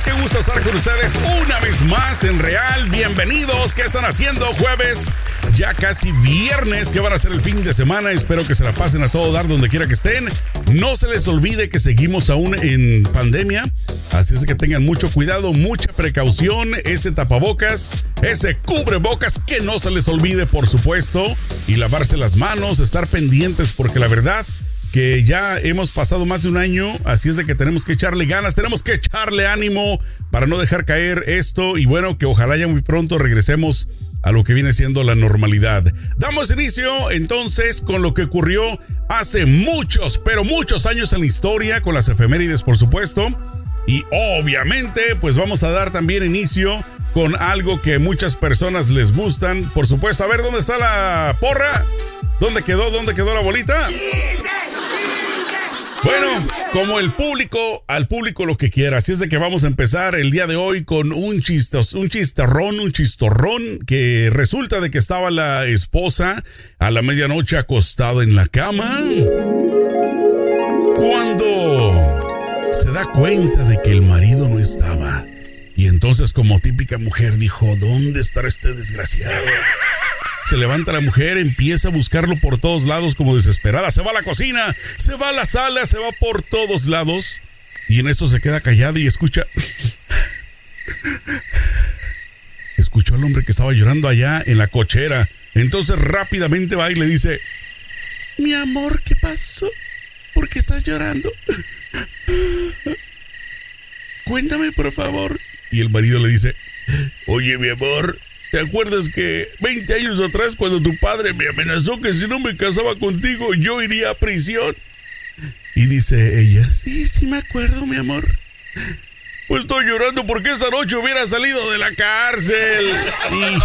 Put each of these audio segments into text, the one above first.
qué gusto estar con ustedes una vez más en Real. Bienvenidos, ¿qué están haciendo? Jueves, ya casi viernes, que van a ser el fin de semana. Espero que se la pasen a todo dar donde quiera que estén. No se les olvide que seguimos aún en pandemia, así es que tengan mucho cuidado, mucha precaución, ese tapabocas, ese cubrebocas, que no se les olvide, por supuesto, y lavarse las manos, estar pendientes, porque la verdad que ya hemos pasado más de un año, así es de que tenemos que echarle ganas, tenemos que echarle ánimo para no dejar caer esto y bueno, que ojalá ya muy pronto regresemos a lo que viene siendo la normalidad. Damos inicio entonces con lo que ocurrió hace muchos, pero muchos años en la historia, con las efemérides por supuesto, y obviamente pues vamos a dar también inicio con algo que muchas personas les gustan, por supuesto, a ver dónde está la porra. ¿Dónde quedó? ¿Dónde quedó la bolita? Bueno, como el público, al público lo que quiera. Así es de que vamos a empezar el día de hoy con un chistos, un chistarrón, un chistorrón que resulta de que estaba la esposa a la medianoche acostado en la cama. Cuando se da cuenta de que el marido no estaba. Y entonces como típica mujer dijo, ¿dónde estará este desgraciado? Se levanta la mujer, empieza a buscarlo por todos lados como desesperada. Se va a la cocina, se va a la sala, se va por todos lados. Y en eso se queda callada y escucha... Escuchó al hombre que estaba llorando allá en la cochera. Entonces rápidamente va y le dice, mi amor, ¿qué pasó? ¿Por qué estás llorando? Cuéntame, por favor. Y el marido le dice, oye, mi amor, ¿Te acuerdas que 20 años atrás cuando tu padre me amenazó que si no me casaba contigo yo iría a prisión? Y dice ella, sí, sí me acuerdo, mi amor. Pues estoy llorando porque esta noche hubiera salido de la cárcel. Y...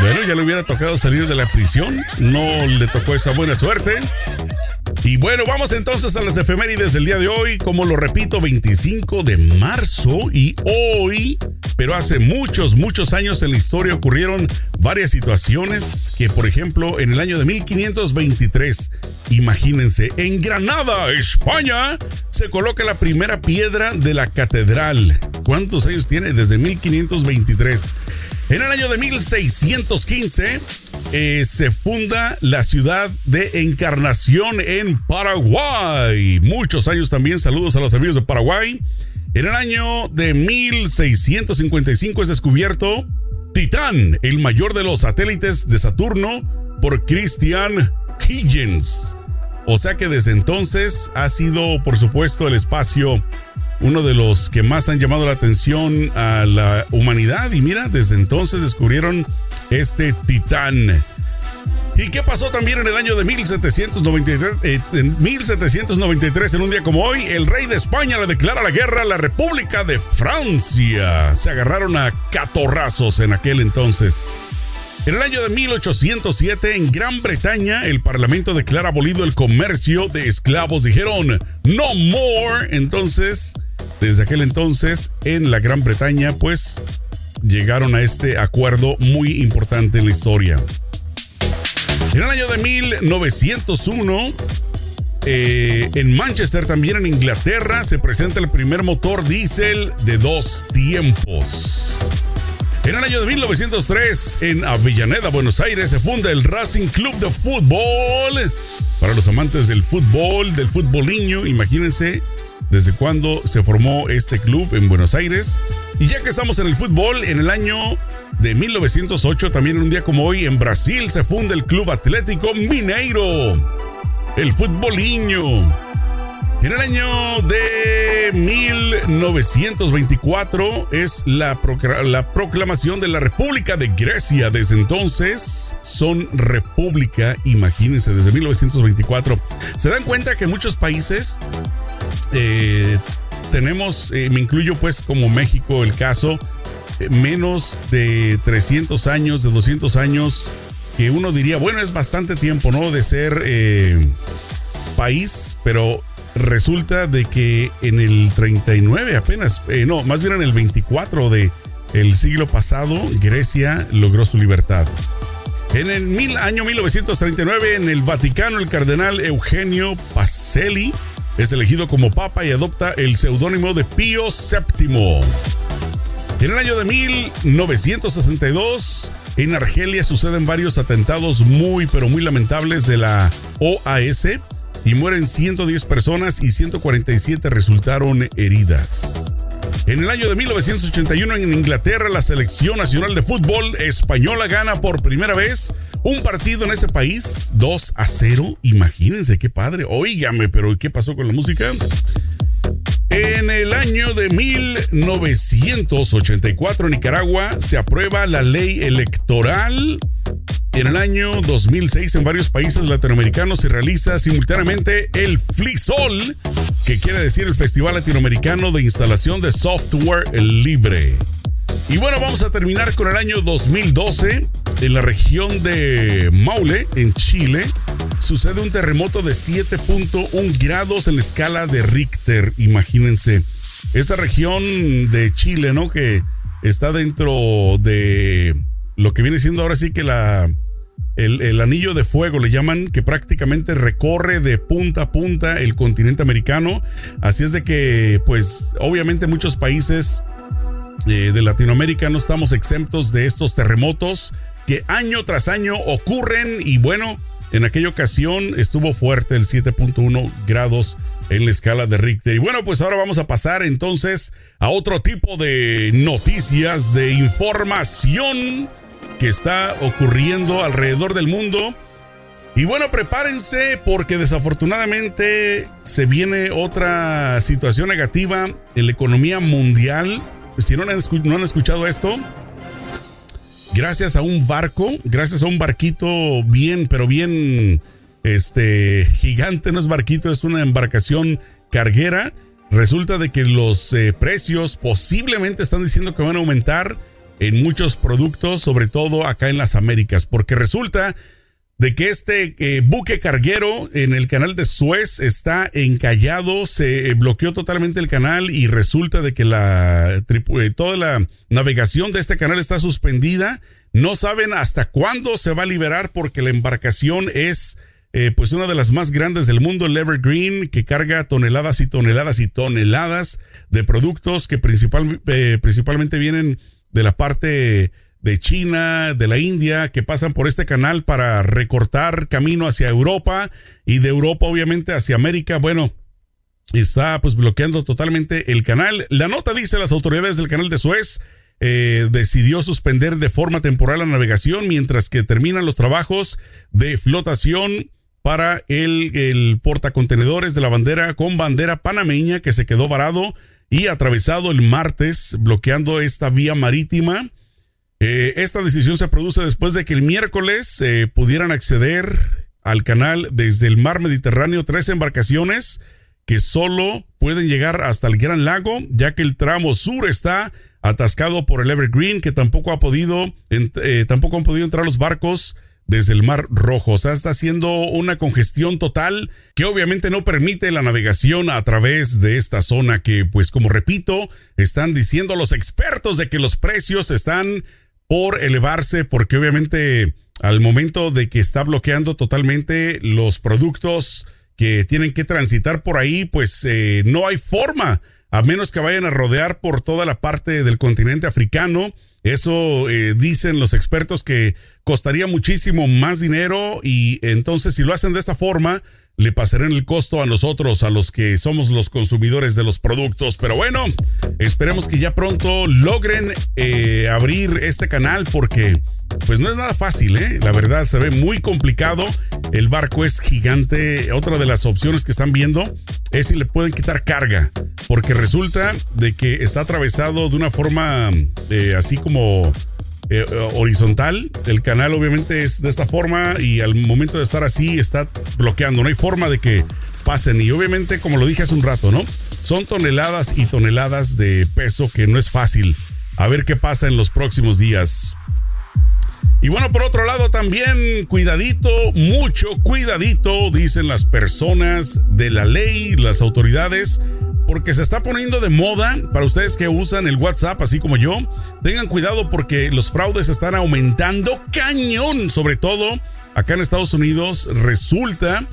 Bueno, ya le hubiera tocado salir de la prisión. No le tocó esa buena suerte. Y bueno, vamos entonces a las efemérides del día de hoy. Como lo repito, 25 de marzo y hoy, pero hace muchos, muchos años en la historia ocurrieron varias situaciones que, por ejemplo, en el año de 1523, imagínense, en Granada, España, se coloca la primera piedra de la catedral. ¿Cuántos años tiene? Desde 1523. En el año de 1615 eh, se funda la ciudad de Encarnación en Paraguay. Muchos años también. Saludos a los amigos de Paraguay. En el año de 1655 es descubierto Titán, el mayor de los satélites de Saturno, por Christian Huygens. O sea que desde entonces ha sido, por supuesto, el espacio uno de los que más han llamado la atención a la humanidad. Y mira, desde entonces descubrieron este titán. ¿Y qué pasó también en el año de 1793? Eh, en 1793, en un día como hoy, el rey de España le declara la guerra a la República de Francia. Se agarraron a catorrazos en aquel entonces. En el año de 1807, en Gran Bretaña, el Parlamento declara abolido el comercio de esclavos. Dijeron, no more. Entonces, desde aquel entonces, en la Gran Bretaña, pues llegaron a este acuerdo muy importante en la historia. En el año de 1901, eh, en Manchester, también en Inglaterra, se presenta el primer motor diésel de dos tiempos. En el año de 1903, en Avellaneda, Buenos Aires, se funda el Racing Club de Fútbol. Para los amantes del fútbol, del futboliño, imagínense desde cuándo se formó este club en Buenos Aires. Y ya que estamos en el fútbol, en el año de 1908, también en un día como hoy, en Brasil se funda el Club Atlético Mineiro. El futboliño. En el año de 1924 es la, la, proclamación de la República de Grecia. Desde entonces son república, imagínense, desde 1924. Se dan cuenta que muchos países eh, tenemos, eh, me incluyo pues como México el caso, eh, menos de 300 años, de 200 años, que uno diría, bueno, es bastante tiempo, ¿no? De ser país, pero resulta de que en el 39 apenas, no, más bien en el 24 de el siglo pasado, Grecia logró su libertad. En el mil, año 1939, en el Vaticano, el cardenal Eugenio Pacelli es elegido como papa y adopta el seudónimo de Pío VII. En el año de 1962, en Argelia suceden varios atentados muy pero muy lamentables de la OAS y mueren 110 personas y 147 resultaron heridas. En el año de 1981 en Inglaterra la selección nacional de fútbol española gana por primera vez un partido en ese país 2 a 0. Imagínense qué padre. Óigame, pero ¿qué pasó con la música? En el año de 1984 en Nicaragua se aprueba la ley electoral. En el año 2006 en varios países latinoamericanos se realiza simultáneamente el FLISOL, que quiere decir el Festival Latinoamericano de Instalación de Software Libre. Y bueno, vamos a terminar con el año 2012. En la región de Maule, en Chile, sucede un terremoto de 7.1 grados en la escala de Richter. Imagínense. Esta región de Chile, ¿no? Que está dentro de lo que viene siendo ahora sí que la, el, anillo de fuego le llaman, que prácticamente recorre de punta a punta el continente americano. Así es de que, pues, obviamente muchos países eh, de Latinoamérica no estamos exentos de estos terremotos que año tras año ocurren y bueno, en aquella ocasión estuvo fuerte el 7.1 grados en la escala de Richter. Y bueno, pues ahora vamos a pasar entonces a otro tipo de noticias, de información que está ocurriendo alrededor del mundo. Y bueno, prepárense porque desafortunadamente se viene otra situación negativa en la economía mundial si no han, escuchado esto, gracias a un barco, gracias a un barquito bien, pero bien este gigante, no es barquito, es una embarcación carguera. Resulta de que los eh, precios posiblemente están diciendo que van a aumentar en muchos productos, sobre todo acá en las Américas, porque resulta de que este eh, buque carguero en el canal de Suez está encallado, se eh, bloqueó totalmente el canal y resulta de que la eh, toda la navegación de este canal está suspendida. No saben hasta cuándo se va a liberar porque la embarcación es pues una de las más grandes del mundo, el Evergreen, que carga toneladas y toneladas y toneladas de productos que principal, principalmente vienen de la parte de China, de la India, que pasan por este canal para recortar camino hacia Europa y de Europa obviamente hacia América. Bueno, está pues bloqueando totalmente el canal. La nota dice las autoridades del canal de Suez eh, decidió suspender de forma temporal la navegación mientras que terminan los trabajos de flotación para el, el portacontenedores de la bandera con bandera panameña que se quedó varado y atravesado el martes bloqueando esta vía marítima eh, esta decisión se produce después de que el miércoles eh, pudieran acceder al canal desde el mar Mediterráneo tres embarcaciones que solo pueden llegar hasta el Gran Lago, ya que el tramo sur está atascado por el Evergreen, que tampoco ha podido, eh, tampoco han podido entrar los barcos desde el Mar Rojo. O sea, está haciendo una congestión total que obviamente no permite la navegación a través de esta zona que, pues como repito, están diciendo los expertos de que los precios están por elevarse porque obviamente al momento de que está bloqueando totalmente los productos que tienen que transitar por ahí, pues eh, no hay forma, a menos que vayan a rodear por toda la parte del continente africano. Eso eh, dicen los expertos que costaría muchísimo más dinero y entonces si lo hacen de esta forma, le pasarán el costo a nosotros, a los que somos los consumidores de los productos. Pero bueno, esperemos que ya pronto logren eh, abrir este canal porque pues no es nada fácil, ¿eh? La verdad se ve muy complicado. El barco es gigante. Otra de las opciones que están viendo es si le pueden quitar carga, porque resulta de que está atravesado de una forma eh, así como eh, horizontal. El canal obviamente es de esta forma y al momento de estar así está bloqueando. No hay forma de que pasen. Y obviamente, como lo dije hace un rato, ¿no? Son toneladas y toneladas de peso que no es fácil. A ver qué pasa en los próximos días. Y bueno, por otro lado también, cuidadito, mucho cuidadito, dicen las personas de la ley, las autoridades, porque se está poniendo de moda para ustedes que usan el WhatsApp, así como yo. Tengan cuidado porque los fraudes están aumentando cañón, sobre todo acá en Estados Unidos. Resulta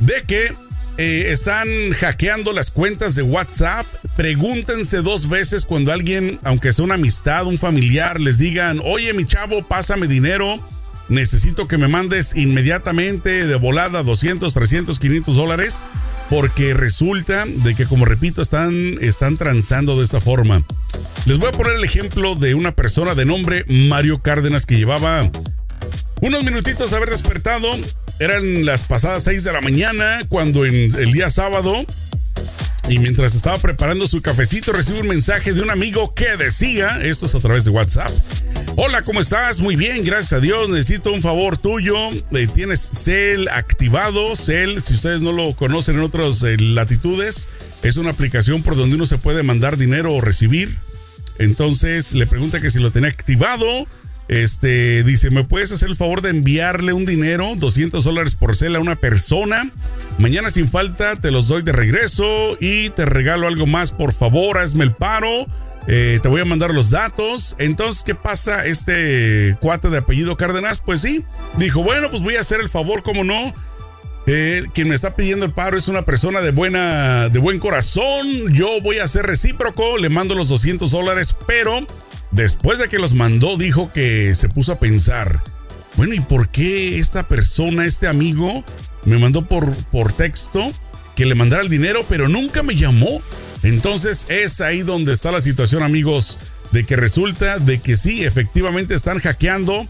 de que eh, están hackeando las cuentas de WhatsApp. Pregúntense dos veces cuando alguien, aunque sea una amistad, un familiar, les digan, oye mi chavo, pásame dinero. Necesito que me mandes inmediatamente de volada 200, 300, 500 dólares. Porque resulta de que, como repito, están, están transando de esta forma. Les voy a poner el ejemplo de una persona de nombre Mario Cárdenas que llevaba unos minutitos de haber despertado eran las pasadas 6 de la mañana cuando en el día sábado y mientras estaba preparando su cafecito recibe un mensaje de un amigo que decía, esto es a través de WhatsApp, hola, ¿cómo estás? Muy bien, gracias a Dios, necesito un favor tuyo, eh, tienes Cell activado, Cell, si ustedes no lo conocen en otras eh, latitudes, es una aplicación por donde uno se puede mandar dinero o recibir, entonces le pregunta que si lo tenía activado, este dice: ¿Me puedes hacer el favor de enviarle un dinero, 200 dólares por cel a una persona? Mañana sin falta te los doy de regreso y te regalo algo más, por favor, hazme el paro. Eh, te voy a mandar los datos. Entonces, ¿qué pasa? Este cuate de apellido Cárdenas, pues sí, dijo: Bueno, pues voy a hacer el favor, como no. Eh, quien me está pidiendo el paro es una persona de buena, de buen corazón. Yo voy a ser recíproco, le mando los 200 dólares, pero Después de que los mandó, dijo que se puso a pensar, bueno, ¿y por qué esta persona, este amigo, me mandó por, por texto que le mandara el dinero, pero nunca me llamó? Entonces es ahí donde está la situación, amigos, de que resulta de que sí, efectivamente están hackeando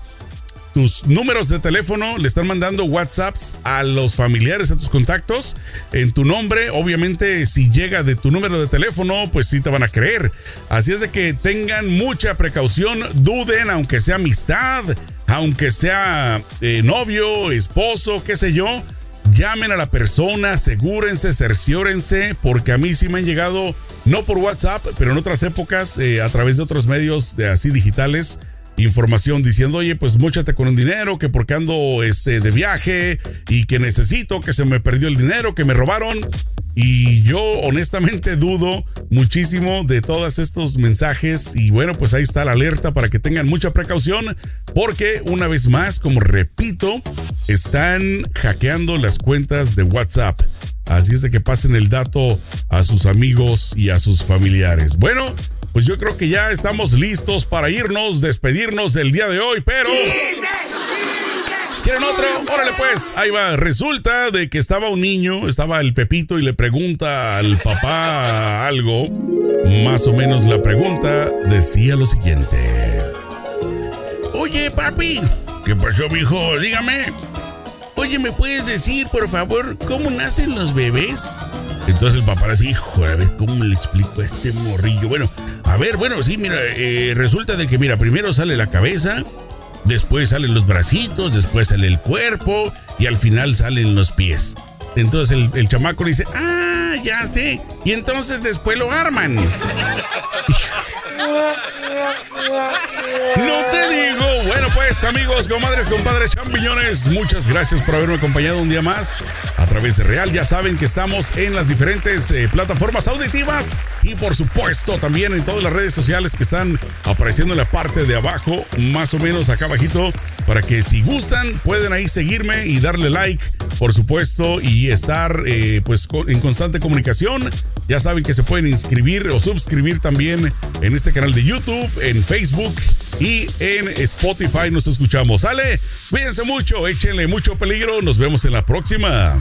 tus números de teléfono, le están mandando WhatsApps a los familiares, a tus contactos, en tu nombre. Obviamente, si llega de tu número de teléfono, pues sí te van a creer. Así es de que tengan mucha precaución, duden, aunque sea amistad, aunque sea eh, novio, esposo, qué sé yo. Llamen a la persona, asegúrense, cerciórense, porque a mí sí me han llegado, no por WhatsApp, pero en otras épocas, eh, a través de otros medios de así digitales, información diciendo, oye, pues mochate con un dinero, que porque ando este, de viaje y que necesito, que se me perdió el dinero, que me robaron. Y yo honestamente dudo muchísimo de todos estos mensajes y bueno, pues ahí está la alerta para que tengan mucha precaución porque una vez más, como repito, están hackeando las cuentas de WhatsApp. Así es de que pasen el dato a sus amigos y a sus familiares. Bueno, pues yo creo que ya estamos listos para irnos, despedirnos del día de hoy, pero... ¿Quieren otro? Órale pues, ahí va. Resulta de que estaba un niño, estaba el Pepito y le pregunta al papá algo. Más o menos la pregunta decía lo siguiente. Oye, papi. ¿Qué pasó, mijo? Dígame. Oye, ¿me puedes decir, por favor, cómo nacen los bebés? Entonces el papá le dice, hijo, a ver, ¿cómo le explico a este morrillo? Bueno, a ver, bueno, sí, mira, eh, resulta de que, mira, primero sale la cabeza, después salen los bracitos, después sale el cuerpo y al final salen los pies. Entonces el, chamaco le dice, ah, ya sé. Y entonces después lo arman. No te digo. Bueno, pues, amigos, comadres, compadres, champiñones, muchas gracias por haberme acompañado un día más a través de Real. Ya saben que estamos en las diferentes eh, plataformas auditivas y, por supuesto, también en todas las redes sociales que están apareciendo en la parte de abajo, más o menos acá abajito, para que si gustan pueden ahí seguirme y darle like, por supuesto, y estar eh, pues en constante comunicación. Ya saben que se pueden inscribir o suscribir también en este canal de YouTube, en Facebook y en Spotify. Nos escuchamos. ¿Sale? Cuídense mucho, échenle mucho peligro. Nos vemos en la próxima.